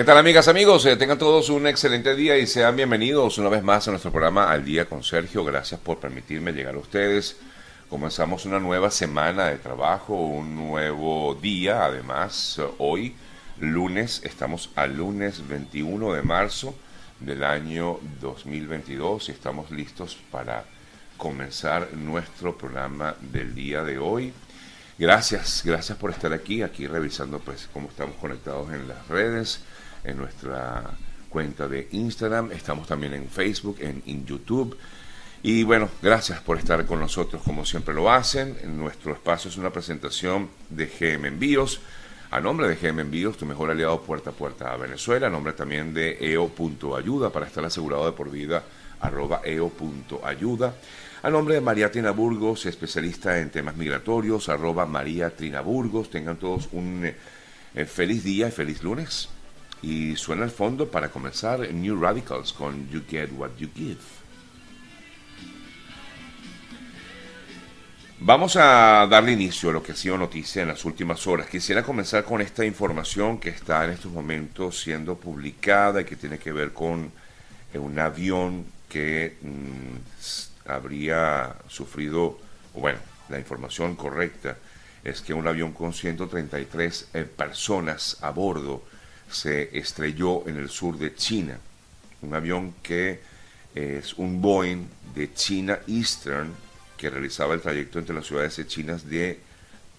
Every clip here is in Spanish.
¿Qué tal amigas, amigos? Eh, tengan todos un excelente día y sean bienvenidos una vez más a nuestro programa Al Día con Sergio. Gracias por permitirme llegar a ustedes. Comenzamos una nueva semana de trabajo, un nuevo día. Además, hoy, lunes, estamos al lunes 21 de marzo del año 2022 y estamos listos para comenzar nuestro programa del día de hoy. Gracias, gracias por estar aquí, aquí revisando pues cómo estamos conectados en las redes, en nuestra cuenta de Instagram, estamos también en Facebook, en, YouTube. Y bueno, gracias por estar con nosotros como siempre lo hacen. Nuestro espacio es una presentación de GM Envíos. A nombre de GM Envíos, tu mejor aliado puerta a puerta a Venezuela. A nombre también de EO.ayuda para estar asegurado de por vida, arroba EO.ayuda. A nombre de María Trina Burgos, especialista en temas migratorios, arroba María Trina Burgos. Tengan todos un eh, feliz día y feliz lunes. Y suena al fondo para comenzar New Radicals con You Get What You Give. Vamos a darle inicio a lo que ha sido noticia en las últimas horas. Quisiera comenzar con esta información que está en estos momentos siendo publicada y que tiene que ver con eh, un avión que mm, habría sufrido, bueno, la información correcta es que un avión con 133 eh, personas a bordo se estrelló en el sur de China. Un avión que es un Boeing de China Eastern que realizaba el trayecto entre las ciudades chinas de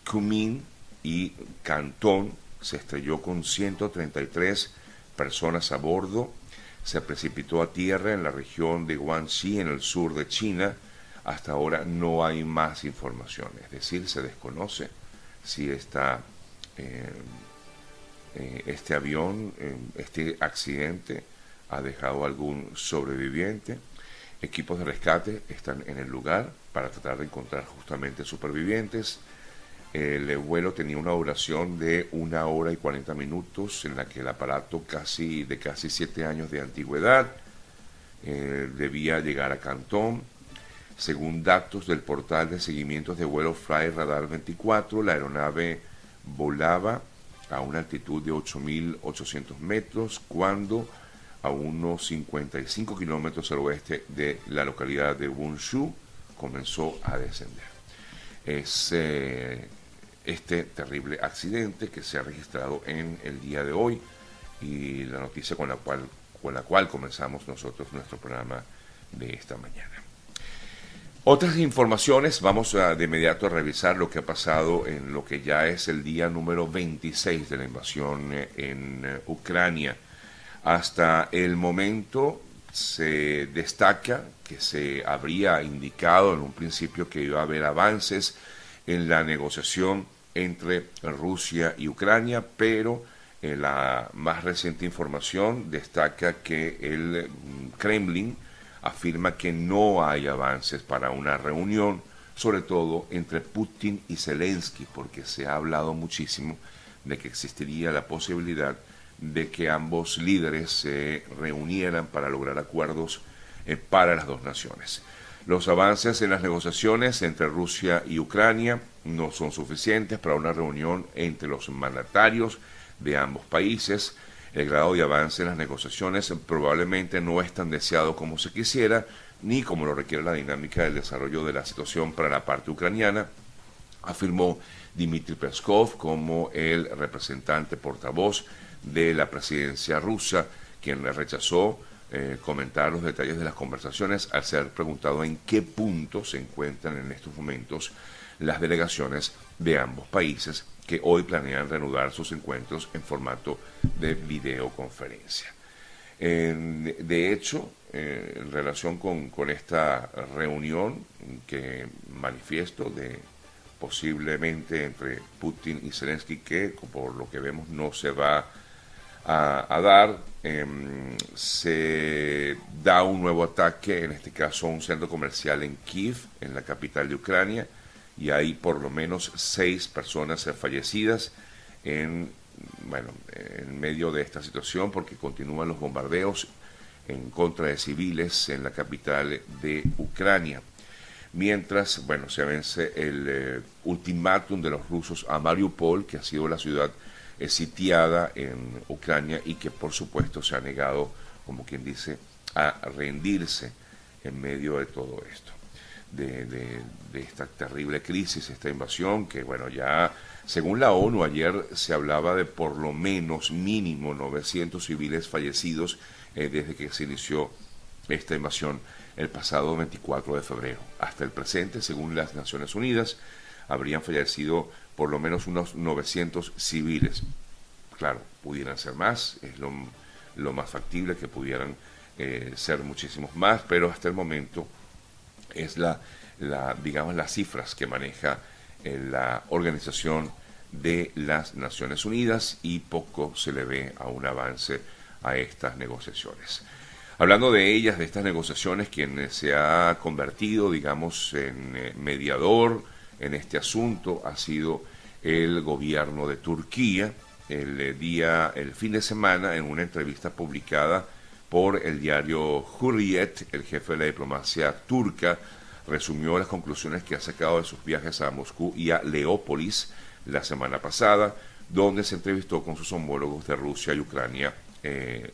Kunming y Cantón. Se estrelló con 133 personas a bordo se precipitó a tierra en la región de Guangxi, en el sur de China. Hasta ahora no hay más información, es decir, se desconoce si está eh, eh, este avión, eh, este accidente ha dejado algún sobreviviente. Equipos de rescate están en el lugar para tratar de encontrar justamente supervivientes. El vuelo tenía una duración de una hora y 40 minutos, en la que el aparato casi de casi siete años de antigüedad eh, debía llegar a Cantón. Según datos del portal de seguimientos de vuelo Fly Radar 24, la aeronave volaba a una altitud de 8.800 metros cuando a unos 55 kilómetros al oeste de la localidad de Wunshu comenzó a descender. Es eh, este terrible accidente que se ha registrado en el día de hoy y la noticia con la cual, con la cual comenzamos nosotros nuestro programa de esta mañana. Otras informaciones, vamos a, de inmediato a revisar lo que ha pasado en lo que ya es el día número 26 de la invasión eh, en eh, Ucrania. Hasta el momento se destaca que se habría indicado en un principio que iba a haber avances en la negociación entre Rusia y Ucrania, pero eh, la más reciente información destaca que el mm, Kremlin afirma que no hay avances para una reunión, sobre todo entre Putin y Zelensky, porque se ha hablado muchísimo de que existiría la posibilidad de que ambos líderes se reunieran para lograr acuerdos eh, para las dos naciones. Los avances en las negociaciones entre Rusia y Ucrania no son suficientes para una reunión entre los mandatarios de ambos países. El grado de avance en las negociaciones probablemente no es tan deseado como se quisiera, ni como lo requiere la dinámica del desarrollo de la situación para la parte ucraniana, afirmó Dmitry Peskov como el representante portavoz de la presidencia rusa, quien rechazó eh, comentar los detalles de las conversaciones al ser preguntado en qué punto se encuentran en estos momentos las delegaciones de ambos países que hoy planean reanudar sus encuentros en formato de videoconferencia. de hecho, eh, en relación con, esta reunión que manifiesto de posiblemente entre Putin y Zelensky, que por lo que vemos no se va a, dar, em, se da un nuevo ataque, en este caso a un centro comercial en Kiev, en la capital de Ucrania, y hay por lo menos seis personas fallecidas en, bueno, en medio de esta situación porque continúan los bombardeos en contra de civiles en la capital de Ucrania. Mientras, bueno, se vence el eh, ultimátum de los rusos a Mariupol, que ha sido la ciudad sitiada en Ucrania y que por supuesto se ha negado, como quien dice, a rendirse en medio de todo esto, de, de, esta terrible crisis, esta invasión, que bueno, ya según la ONU ayer se hablaba de por lo menos mínimo 900 civiles fallecidos eh, desde que se inició esta invasión el pasado 24 de febrero. Hasta el presente, según las Naciones Unidas, habrían fallecido por lo menos unos 900 civiles. Claro, pudieran ser más, es lo, lo más factible que pudieran eh, ser muchísimos más, pero hasta el momento es la, digamos, las cifras que maneja eh, la Organización de las Naciones Unidas y poco se le ve a un avance a estas negociaciones. Hablando de ellas, de estas negociaciones, quien se ha convertido, digamos, en eh, mediador en este asunto ha sido el gobierno de Turquía. El día, el fin de semana, en una entrevista publicada por el diario Hurriyet, el jefe de la diplomacia turca, resumió las conclusiones que ha sacado de sus viajes a Moscú y a Leópolis la semana pasada, donde se entrevistó con sus homólogos de Rusia y Ucrania, eh,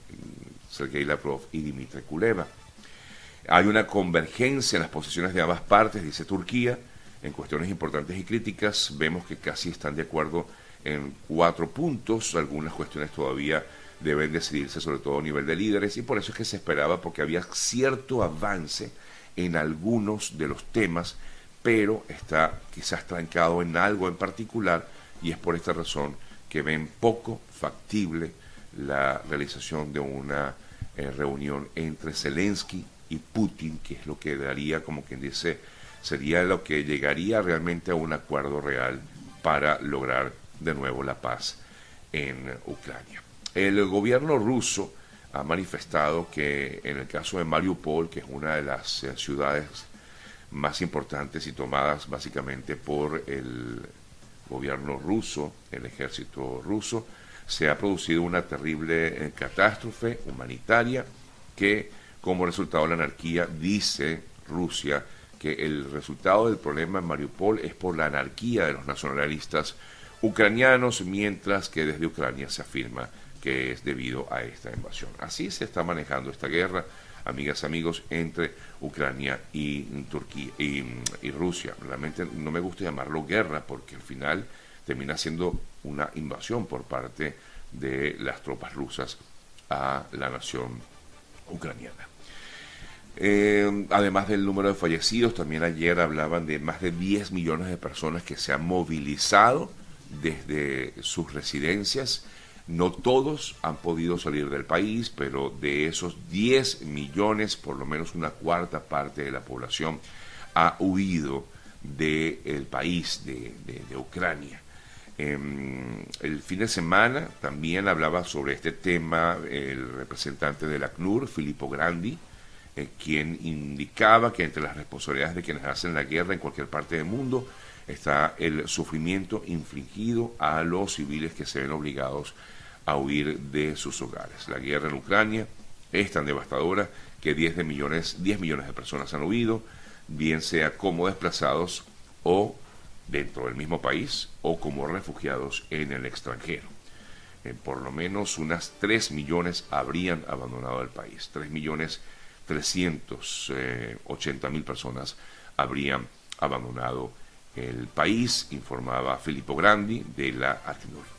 Sergei Lavrov y Dmitry Kuleva. Hay una convergencia en las posiciones de ambas partes, dice Turquía, en cuestiones importantes y críticas. Vemos que casi están de acuerdo en cuatro puntos, algunas cuestiones todavía deben decidirse sobre todo a nivel de líderes y por eso es que se esperaba porque había cierto avance en algunos de los temas, pero está quizás trancado en algo en particular y es por esta razón que ven poco factible la realización de una eh, reunión entre Zelensky y Putin, que es lo que daría, como quien dice, sería lo que llegaría realmente a un acuerdo real para lograr de nuevo la paz en Ucrania. El gobierno ruso ha manifestado que en el caso de Mariupol, que es una de las eh, ciudades más importantes y tomadas básicamente por el gobierno ruso, el ejército ruso, se ha producido una terrible eh, catástrofe humanitaria que como resultado de la anarquía dice Rusia que el resultado del problema en Mariupol es por la anarquía de los nacionalistas ucranianos, mientras que desde Ucrania se afirma que es debido a esta invasión. Así se está manejando esta guerra, amigas, amigos, entre Ucrania y Turquía y, Rusia. Realmente no me gusta llamarlo guerra porque al final termina siendo una invasión por parte de las tropas rusas a la nación ucraniana. Eh, además del número de fallecidos, también ayer hablaban de más de 10 millones de personas que se han movilizado desde sus residencias no todos han podido salir del país, pero de esos 10 millones, por lo menos una cuarta parte de la población ha huido del país, de, Ucrania. Em, el fin de semana también hablaba sobre este tema el representante de la CNUR, Filippo Grandi, eh, quien indicaba que entre las responsabilidades de quienes hacen la guerra en cualquier parte del mundo está el sufrimiento infligido a los civiles que se ven obligados a huir de sus hogares. La guerra en Ucrania es tan devastadora que 10, de millones, 10 millones de personas han huido, bien sea como desplazados o dentro del mismo país o como refugiados en el extranjero. Eh, por lo menos unas 3 millones habrían abandonado el país. 3 millones 380 mil personas habrían abandonado el país, informaba Filippo Grandi de la ACNUR.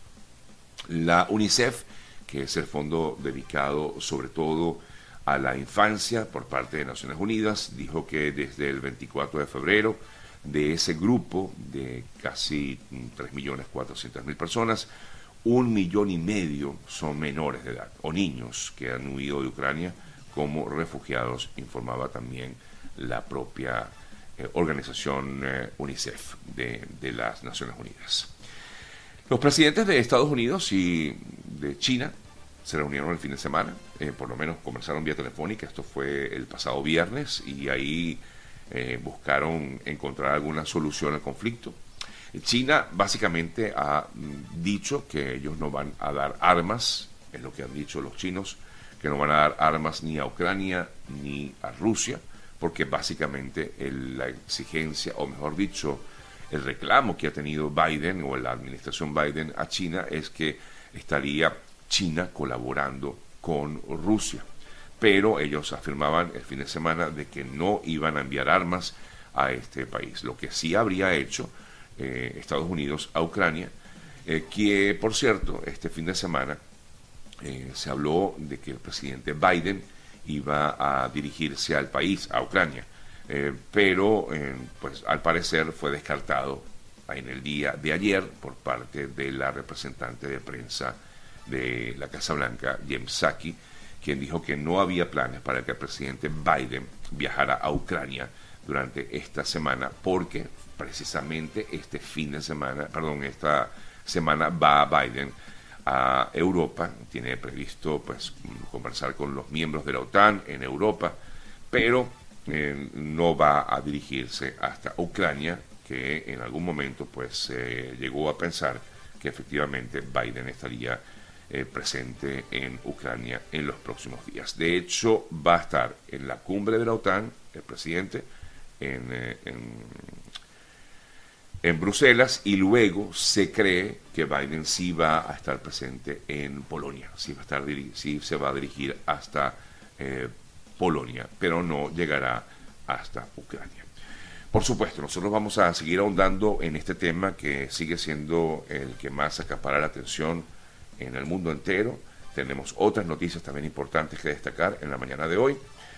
La UNICEF, que es el fondo dedicado sobre todo a la infancia por parte de Naciones Unidas, dijo que desde el 24 de febrero de ese grupo de casi 3.400.000 personas, un millón y medio son menores de edad o niños que han huido de Ucrania como refugiados, informaba también la propia eh, organización eh, UNICEF de las Naciones Unidas. Los presidentes de Estados Unidos y de China se reunieron el fin de semana, eh, por lo menos conversaron vía telefónica, esto fue el pasado viernes, y ahí eh, buscaron encontrar alguna solución al conflicto. China básicamente ha mm, dicho que ellos no van a dar armas, es lo que han dicho los chinos, que no van a dar armas ni a Ucrania ni a Rusia, porque básicamente la exigencia, o mejor dicho, el reclamo que ha tenido Biden o la administración Biden a China es que estaría China colaborando con Rusia. Pero ellos afirmaban el fin de semana de que no iban a enviar armas a este país. Lo que sí habría hecho eh, Estados Unidos a Ucrania, eh, que por cierto, este fin de semana eh, se habló de que el presidente Biden iba a dirigirse al país, a Ucrania, pero pues al parecer fue descartado en el día de ayer por parte de la representante de prensa de la Casa Blanca, James Psaki, quien dijo que no había planes para que el presidente Biden viajara a Ucrania durante esta semana, porque precisamente este fin de semana, perdón, esta semana va Biden a Europa, tiene previsto pues conversar con los miembros de la OTAN en Europa, pero eh, no va a dirigirse hasta Ucrania, que en algún momento pues llegó a pensar que efectivamente Biden estaría eh, presente en Ucrania en los próximos días. De hecho, va a estar en la cumbre de la OTAN, el presidente, en, eh, Bruselas, y luego se cree que Biden sí va a estar presente en Polonia, sí, va a estar, sí se va a dirigir hasta Polonia, pero no llegará hasta Ucrania. Por supuesto, nosotros vamos a seguir ahondando en este tema que sigue siendo el que más acapara la atención en el mundo entero. Tenemos otras noticias también importantes que destacar en la mañana de hoy.